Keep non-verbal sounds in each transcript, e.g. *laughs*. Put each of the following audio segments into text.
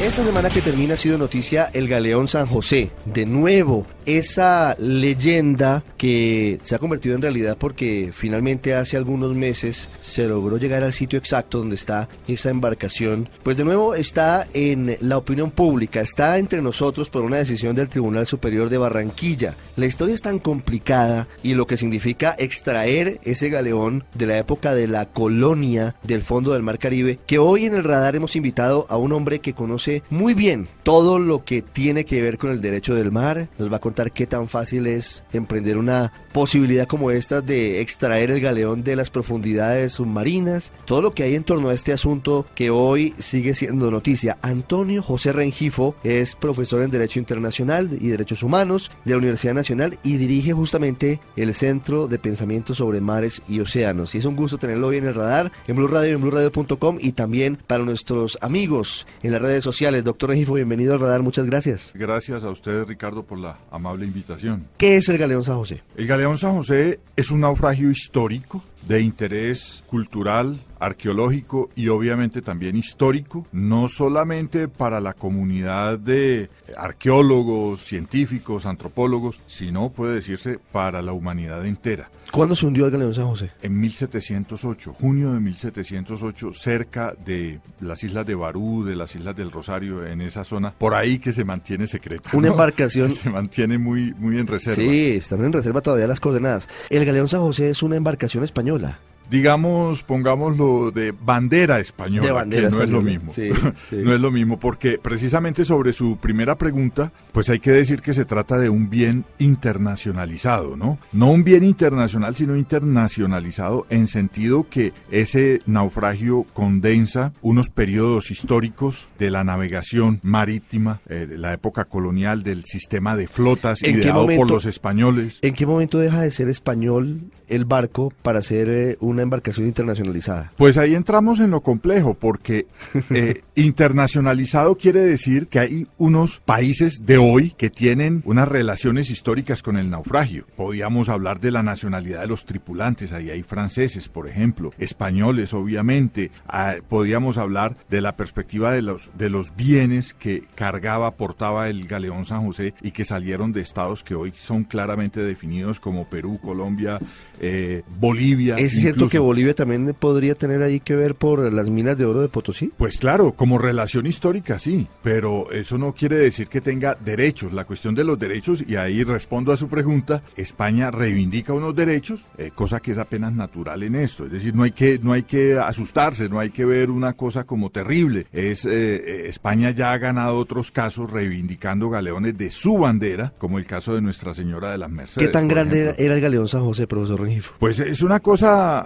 Esta semana que termina ha sido noticia el Galeón San José. De nuevo, esa leyenda que se ha convertido en realidad porque finalmente hace algunos meses se logró llegar al sitio exacto donde está esa embarcación. Pues de nuevo está en la opinión pública, está entre nosotros por una decisión del Tribunal Superior de Barranquilla. La historia es tan complicada y lo que significa extraer ese galeón de la época de la colonia del fondo del Mar Caribe, que hoy en el radar hemos invitado a un hombre que conoce muy bien todo lo que tiene que ver con el derecho del mar. Nos va a contar qué tan fácil es emprender una posibilidad como esta de extraer el galeón de las profundidades submarinas. Todo lo que hay en torno a este asunto que hoy sigue siendo noticia. Antonio José Rengifo es profesor en Derecho Internacional y Derechos Humanos de la Universidad Nacional y dirige justamente el Centro de Pensamiento sobre Mares y Océanos. Y es un gusto tenerlo hoy en el radar, en Blue Radio, en BlueRadio.com y también para nuestros amigos en las redes sociales Doctor Regifo, bienvenido al radar, muchas gracias. Gracias a usted, Ricardo, por la amable invitación. ¿Qué es el Galeón San José? El Galeón San José es un naufragio histórico de interés cultural, arqueológico y obviamente también histórico, no solamente para la comunidad de arqueólogos, científicos, antropólogos, sino puede decirse para la humanidad entera. ¿Cuándo se hundió el Galeón San José? En 1708, junio de 1708, cerca de las islas de Barú, de las islas del Rosario, en esa zona, por ahí que se mantiene secreta. Una embarcación. *laughs* se mantiene muy, muy en reserva. Sí, están en reserva todavía las coordenadas. El Galeón San José es una embarcación española Española digamos, pongámoslo de bandera española, de bandera que no española. es lo mismo. Sí, *laughs* sí. no es lo mismo, porque precisamente sobre su primera pregunta, pues hay que decir que se trata de un bien internacionalizado, ¿no? No un bien internacional, sino internacionalizado en sentido que ese naufragio condensa unos periodos históricos de la navegación marítima, eh, de la época colonial, del sistema de flotas ¿En qué ideado por los españoles. ¿En qué momento deja de ser español el barco para ser eh, una embarcación internacionalizada? Pues ahí entramos en lo complejo, porque eh, *laughs* internacionalizado quiere decir que hay unos países de hoy que tienen unas relaciones históricas con el naufragio. Podríamos hablar de la nacionalidad de los tripulantes, ahí hay franceses, por ejemplo, españoles, obviamente. Ah, podríamos hablar de la perspectiva de los, de los bienes que cargaba, portaba el galeón San José y que salieron de estados que hoy son claramente definidos como Perú, Colombia, eh, Bolivia. ¿Es cierto que Bolivia también podría tener ahí que ver por las minas de oro de Potosí? Pues claro, como relación histórica sí, pero eso no quiere decir que tenga derechos. La cuestión de los derechos, y ahí respondo a su pregunta, España reivindica unos derechos, eh, cosa que es apenas natural en esto. Es decir, no hay que, no hay que asustarse, no hay que ver una cosa como terrible. Es eh, eh, España ya ha ganado otros casos reivindicando galeones de su bandera, como el caso de Nuestra Señora de las Mercedes. ¿Qué tan grande ejemplo. era el Galeón San José, profesor Rengifo? Pues es una cosa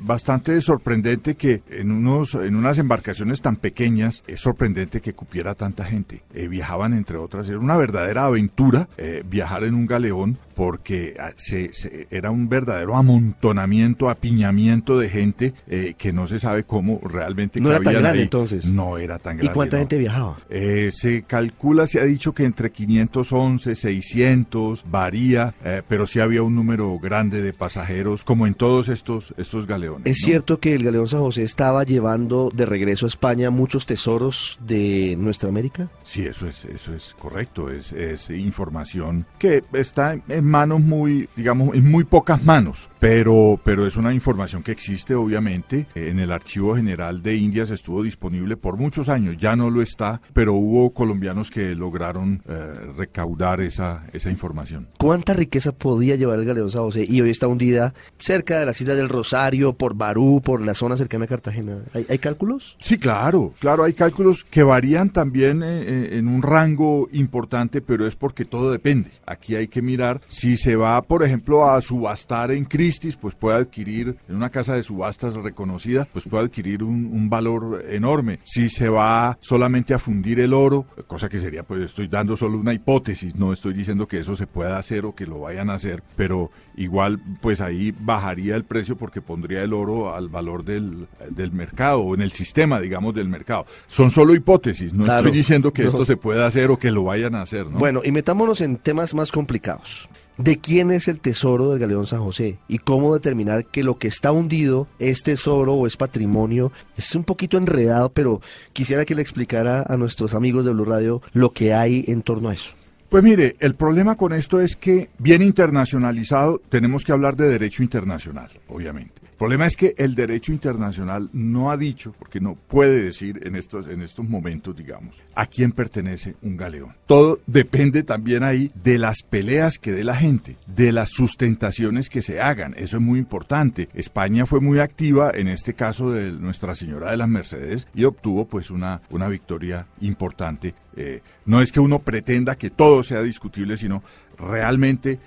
bastante sorprendente que en unos en unas embarcaciones tan pequeñas es sorprendente que cupiera tanta gente. Eh, viajaban entre otras, era una verdadera aventura eh, viajar en un galeón porque ah, se, se- era un verdadero amontonamiento, apiñamiento de gente eh, que no se sabe cómo realmente No era tan grande, ahí. entonces. No era tan ¿Y grande. cuánta no. gente viajaba? Eh, se calcula, se ha dicho que entre 511, 600, varía, eh, pero sí había un número grande de pasajeros, como en todos estos, estos galeones. ¿Es ¿no? cierto que el Galeón San José estaba llevando de regreso a España muchos tesoros de nuestra América? Sí, eso es, eso es correcto, es, es información que está en- manos muy, digamos, en muy pocas manos, pero, pero es una información que existe obviamente. En el Archivo General de Indias estuvo disponible por muchos años, ya no lo está, pero hubo colombianos que lograron eh, recaudar esa, esa información. ¿Cuánta riqueza podía llevar el Galeón San José y hoy está hundido vida cerca de las Islas del Rosario, por Barú, por la zona cercana a Cartagena. ¿Hay, cálculos? Sí, claro, claro, hay cálculos que varían también eh, eh, en un rango importante, pero es porque todo depende. Aquí hay que mirar si se va, por ejemplo, a subastar en Christie's, pues puede adquirir en una casa de subastas reconocida, pues puede adquirir un, un valor enorme. Si se va solamente a fundir el oro, cosa que sería, pues estoy dando solo una hipótesis, no estoy diciendo que eso se pueda hacer o que lo vayan a hacer, pero igual pues ahí bajaría el precio porque pondría el oro al valor del, del mercado o en el sistema, digamos, del mercado. Son solo hipótesis, no estoy diciendo que esto se pueda hacer o que lo vayan a hacer. ¿no? Bueno, y metámonos en temas más complicados. ¿De quién es el tesoro del Galeón San José? ¿Y cómo determinar que lo que está hundido es tesoro o es patrimonio? Es un poquito enredado, pero quisiera que le explicara a nuestros amigos de Blue Radio lo que hay en torno a eso. Pues mire, el problema con esto es que, bien internacionalizado, tenemos que hablar de derecho internacional, obviamente. El problema es que el derecho internacional no ha dicho, porque no puede decir en estos, en estos momentos, digamos, a quién pertenece un galeón. Todo depende también ahí de las peleas que dé la gente, de las sustentaciones que se hagan. Eso es muy importante. España fue muy activa en este caso de Nuestra Señora de las Mercedes y obtuvo pues una, una victoria importante eh, no es que uno pretenda que todo sea discutible, sino realmente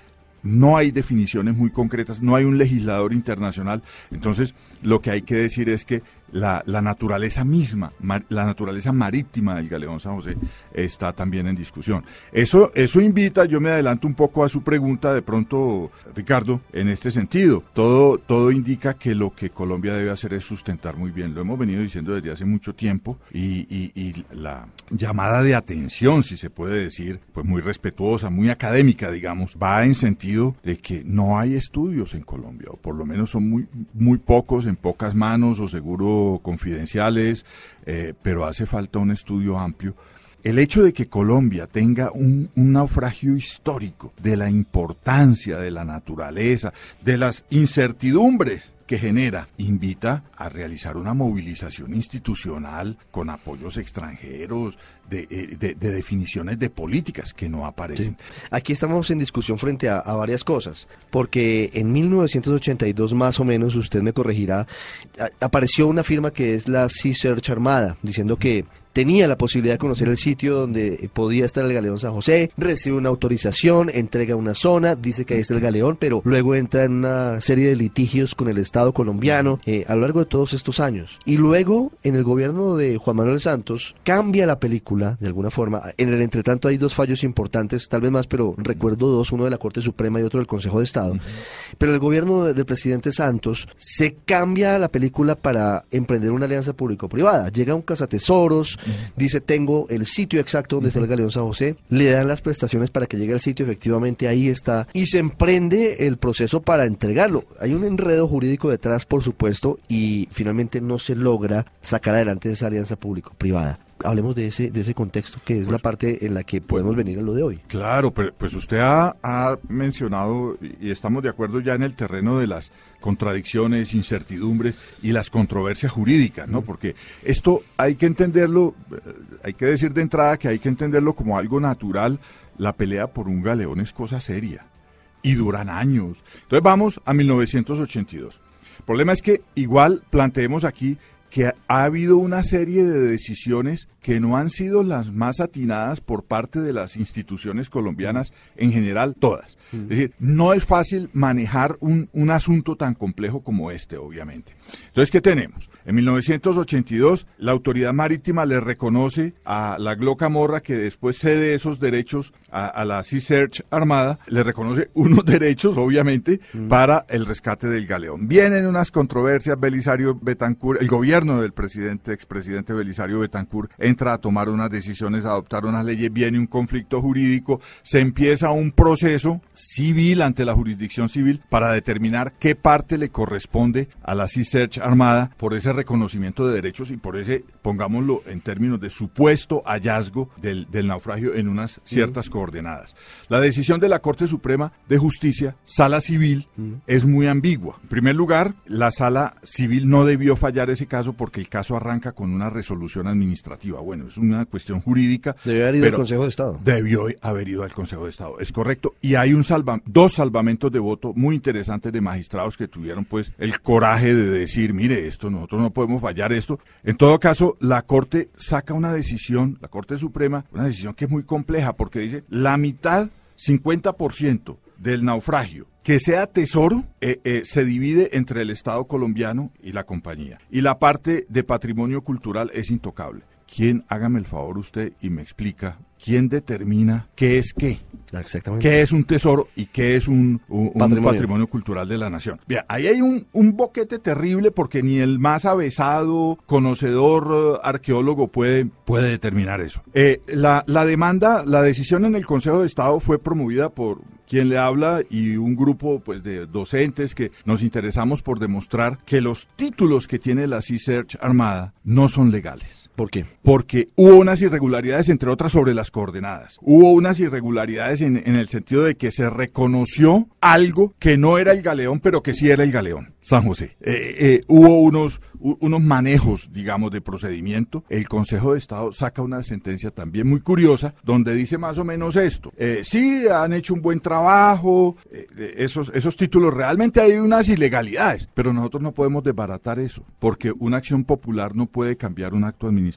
no hay definiciones muy concretas, no hay un legislador internacional. Entonces, lo que hay que decir es que la, naturaleza misma, la naturaleza marítima del galeón San José está también en discusión. Eso, eso invita, yo me adelanto un poco a su pregunta de pronto, Ricardo, en este sentido. Todo, todo indica que lo que Colombia debe hacer es sustentar muy bien. Lo hemos venido diciendo desde hace mucho tiempo y, y la llamada de atención, si se puede decir, pues muy respetuosa, muy académica, digamos, va en sentido de que no hay estudios en Colombia, o por lo menos son muy, muy pocos, en pocas manos, o seguro confidenciales, eh, pero hace falta un estudio amplio. El hecho de que Colombia tenga un, naufragio histórico de la importancia de la naturaleza, de las incertidumbres que genera, invita a realizar una movilización institucional con apoyos extranjeros, de, eh, definiciones de políticas que no aparecen. Aquí estamos en discusión frente a, varias cosas, porque en 1982 más o menos, usted me corregirá, apareció una firma que es la Sea Search Armada, diciendo que tenía la posibilidad de conocer el sitio donde podía estar el galeón San José, recibe una autorización, entrega una zona, dice que ahí está el galeón, pero luego entra en una serie de litigios con el Estado colombiano eh, a lo largo de todos estos años. Y luego, en el gobierno de Juan Manuel Santos, cambia la película de alguna forma. En el entretanto hay dos fallos importantes, tal vez más, pero recuerdo dos, uno de la Corte Suprema y otro del Consejo de Estado. Pero el gobierno del presidente Santos se cambia la película para emprender una alianza público-privada. Llega un cazatesoros, dice tengo el sitio exacto donde está el Galeón San José, le dan las prestaciones para que llegue al sitio, efectivamente ahí está, y se emprende el proceso para entregarlo. Hay un enredo jurídico detrás, por supuesto, y finalmente no se logra sacar adelante esa alianza público-privada hablemos de ese, de ese contexto que es la parte en la que podemos venir a lo de hoy. Claro, pues usted ha, mencionado y estamos de acuerdo ya en el terreno de las contradicciones, incertidumbres y las controversias jurídicas, ¿no? Porque esto hay que entenderlo, eh, hay que decir de entrada que hay que entenderlo como algo natural. La pelea por un galeón es cosa seria y duran años. Entonces vamos a 1982. El problema es que igual planteemos aquí que ha habido una serie de decisiones que no han sido las más atinadas por parte de las instituciones colombianas en general, todas. Es decir, no es fácil manejar un, un asunto tan complejo como este, obviamente. Entonces, ¿qué tenemos? En 1982, la autoridad marítima le reconoce a la Gloca Morra, que después cede esos derechos a, la Sea Search Armada, le reconoce unos *laughs* derechos, obviamente, mm. para el rescate del galeón. Vienen unas controversias, Belisario Betancourt, el gobierno del presidente, expresidente Belisario Betancourt, entra a tomar unas decisiones, a adoptar unas leyes, viene un conflicto jurídico, se empieza un proceso civil ante la jurisdicción civil para determinar qué parte le corresponde a la Sea Search Armada por ese reconocimiento de derechos y por ese, pongámoslo en términos de supuesto hallazgo del, naufragio en unas ciertas coordenadas. La decisión de la Corte Suprema de Justicia, sala civil, es muy ambigua. En primer lugar, la sala civil no debió fallar ese caso porque el caso arranca con una resolución administrativa. Bueno, es una cuestión jurídica. Debió haber ido al Consejo de Estado. Debió haber ido al Consejo de Estado, es correcto. Y hay un salva, dos salvamentos de voto muy interesantes de magistrados que tuvieron pues el coraje de decir, mire, esto nosotros no podemos fallar esto. En todo caso, la Corte saca una decisión, la Corte Suprema, una decisión que es muy compleja porque dice la mitad, 50% del naufragio que sea tesoro eh, eh, se divide entre el Estado colombiano y la compañía. Y la parte de patrimonio cultural es intocable. ¿Quién, hágame el favor usted y me explica, quién determina qué es qué? Exactamente. ¿Qué es un tesoro y qué es un, patrimonio. cultural de la nación? Bien, ahí hay un, boquete terrible porque ni el más avesado, conocedor, eh, arqueólogo puede, puede determinar eso. la, la demanda, la decisión en el Consejo de Estado fue promovida por quien le habla y un grupo pues de docentes que nos interesamos por demostrar que los títulos que tiene la Sea Search Armada no son legales. ¿Por qué? Porque hubo unas irregularidades, entre otras, sobre las coordenadas. Hubo unas irregularidades en, el sentido de que se reconoció algo que no era el galeón, pero que sí era el galeón, San José. Eh, eh, hubo unos, unos manejos, digamos, de procedimiento. El Consejo de Estado saca una sentencia también muy curiosa, donde dice más o menos esto. Eh, sí, han hecho un buen trabajo, esos, esos títulos, realmente hay unas ilegalidades, pero nosotros no podemos desbaratar eso, porque una acción popular no puede cambiar un acto administrativo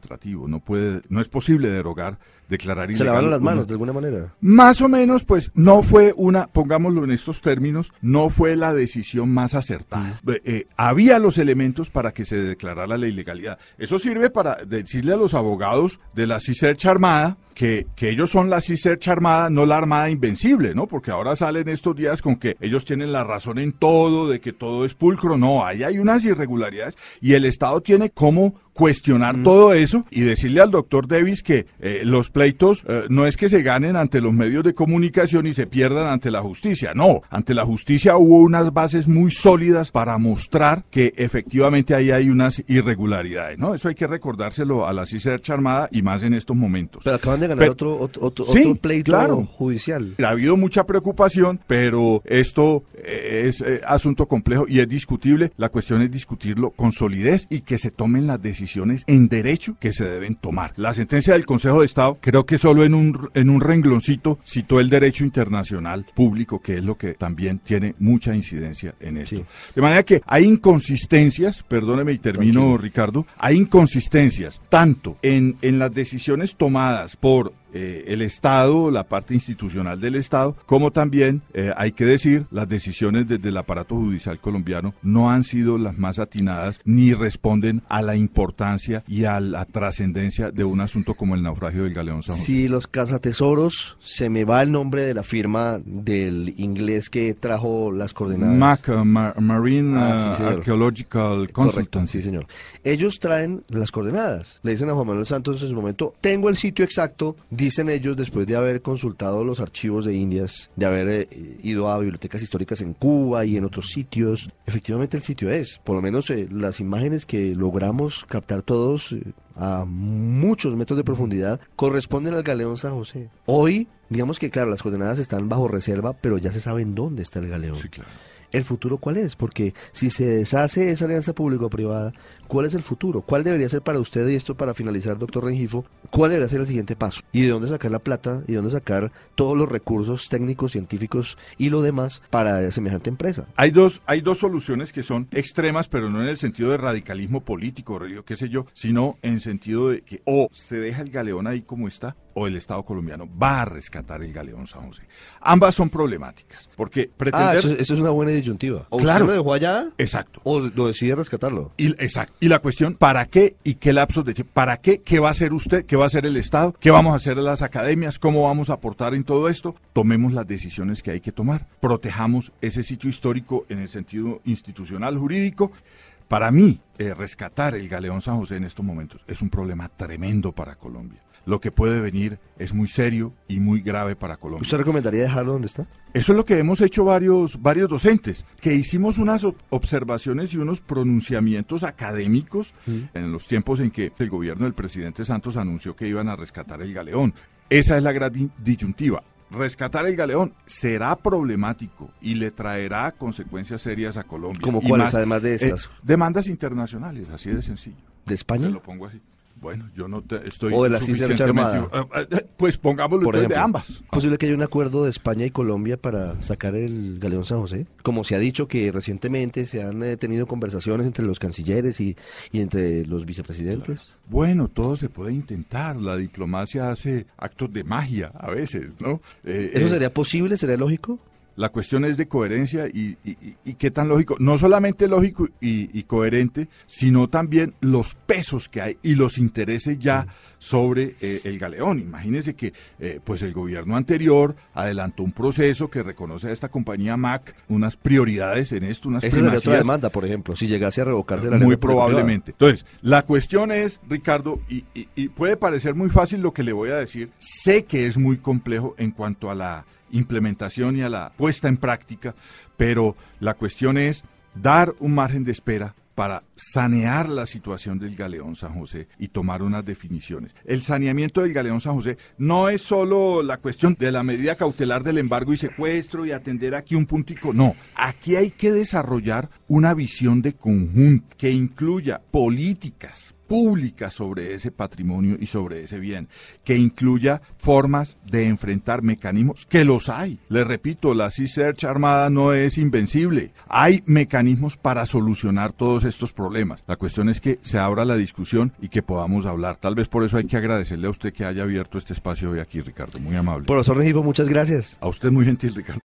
no puede, no es posible derogar, declarar Se lavan las manos de alguna manera. Más o menos, pues no fue una, pongámoslo en estos términos, no fue la decisión más acertada. Eh, había los elementos para que se declarara la ilegalidad. Eso sirve para decirle a los abogados de la CISERCH Armada que, que ellos son la CISERCH Armada, no la Armada Invencible, ¿no? Porque ahora salen estos días con que ellos tienen la razón en todo, de que todo es pulcro. No, ahí hay unas irregularidades y el Estado tiene como cuestionar mm. todo eso y decirle al doctor Davis que eh, los pleitos eh, no es que se ganen ante los medios de comunicación y se pierdan ante la justicia, no, ante la justicia hubo unas bases muy sólidas para mostrar que efectivamente ahí hay unas irregularidades, ¿no? Eso hay que recordárselo a la CISERCH Armada y más en estos momentos. Pero acaban de ganar otro, otro, pleito claro. judicial. Ha habido mucha preocupación, pero esto eh, es asunto complejo y es discutible. La cuestión es discutirlo con solidez y que se tomen las decisiones en derecho que se deben tomar. La sentencia del Consejo de Estado, creo que solo en un, en un rengloncito citó el derecho internacional público, que es lo que también tiene mucha incidencia en esto. De manera que hay inconsistencias, perdóneme y termino, Ricardo, hay inconsistencias tanto en, en las decisiones tomadas por eh, el Estado, la parte institucional del Estado, como también, eh, hay que decir, las decisiones desde el aparato judicial colombiano no han sido las más atinadas ni responden a la importancia y a la trascendencia de un asunto como el naufragio del Galeón San José. Si los cazatesoros, se me va el nombre de la firma del inglés que trajo las coordenadas. MAC, uh, Marine ah, Archaeological Consultancy. sí, señor. Ellos traen las coordenadas. Le dicen a Juan Manuel Santos en su momento, tengo el sitio exacto, Dicen ellos, después de haber consultado los archivos de Indias, de haber eh, ido a bibliotecas históricas en Cuba y en otros sitios, efectivamente el sitio es, por lo menos eh, las imágenes que logramos captar todos eh, a muchos metros de profundidad, corresponden al galeón San José. Hoy, digamos que claro, las coordenadas están bajo reserva, pero ya se sabe en dónde está el galeón. Sí, claro el futuro cuál es, porque si se deshace esa alianza público-privada, ¿cuál es el futuro? ¿Cuál debería ser para usted, y esto para finalizar, doctor Rengifo, cuál debería ser el siguiente paso? ¿Y de dónde sacar la plata? ¿Y de dónde sacar todos los recursos técnicos, científicos y lo demás para semejante empresa? Hay dos, hay dos soluciones que son extremas, pero no en el sentido de radicalismo político, qué sé yo, sino en sentido de que o se deja el galeón ahí como está, o el Estado colombiano va a rescatar el galeón San José. Ambas son problemáticas, porque pretender... Ah, eso, es una buena disyuntiva. O claro. lo dejó allá, exacto. o lo decide rescatarlo. Y, exacto. Y la cuestión, ¿para qué y qué lapsos de tiempo? ¿Para qué? ¿Qué va a hacer usted? ¿Qué va a hacer el Estado? ¿Qué vamos a hacer las academias? ¿Cómo vamos a aportar en todo esto? Tomemos las decisiones que hay que tomar. Protejamos ese sitio histórico en el sentido institucional, jurídico. Para mí, eh, rescatar el galeón San José en estos momentos es un problema tremendo para Colombia lo que puede venir es muy serio y muy grave para Colombia. ¿Usted recomendaría dejarlo donde está? Eso es lo que hemos hecho varios, varios docentes, que hicimos unas observaciones y unos pronunciamientos académicos en los tiempos en que el gobierno del presidente Santos anunció que iban a rescatar el galeón. Esa es la gran disyuntiva rescatar el galeón será problemático y le traerá consecuencias serias a Colombia. ¿Como cuáles, más, además de eh, estas? demandas internacionales, así de sencillo. ¿De España? Se lo pongo así. Bueno, yo no te- estoy O de la suficientemente- Armada. Eh, eh, Pues pongámoslo Por de ambas. ¿Es posible que haya un acuerdo de España y Colombia para sacar el galeón San José? Como se ha dicho que recientemente se han eh, tenido conversaciones entre los cancilleres y, y entre los vicepresidentes. Bueno, todo se puede intentar. La diplomacia hace actos de magia a veces, ¿no? Eh, ¿Eso eh, sería posible? ¿Sería lógico? La cuestión es de coherencia y, y- y- y qué tan lógico, no solamente lógico y, coherente, sino también los pesos que hay y los intereses ya sobre eh, el galeón. Imagínense que eh, pues el gobierno anterior adelantó un proceso que reconoce a esta compañía MAC unas prioridades en esto, unas Esa sería otra primacías demanda, por ejemplo, si llegase a revocarse la muy probablemente. Entonces, la cuestión es, Ricardo, y puede parecer muy fácil lo que le voy a decir, sé que es muy complejo en cuanto a la implementación y a la puesta en práctica, pero la cuestión es dar un margen de espera para sanear la situación del Galeón San José y tomar unas definiciones. El saneamiento del Galeón San José no es solo la cuestión de la medida cautelar del embargo y secuestro y atender aquí un puntico, no, aquí hay que desarrollar una visión de conjunto que incluya políticas públicas sobre ese patrimonio y sobre ese bien, que incluya formas de enfrentar mecanismos, que los hay. Le repito, la Sea Search Armada no es invencible. Hay mecanismos para solucionar todos estos problemas. La cuestión es que se abra la discusión y que podamos hablar. Tal vez por eso hay que agradecerle a usted que haya abierto este espacio hoy aquí, Ricardo. Muy amable. Profesor Regifo, muchas gracias. A usted muy gentil, Ricardo.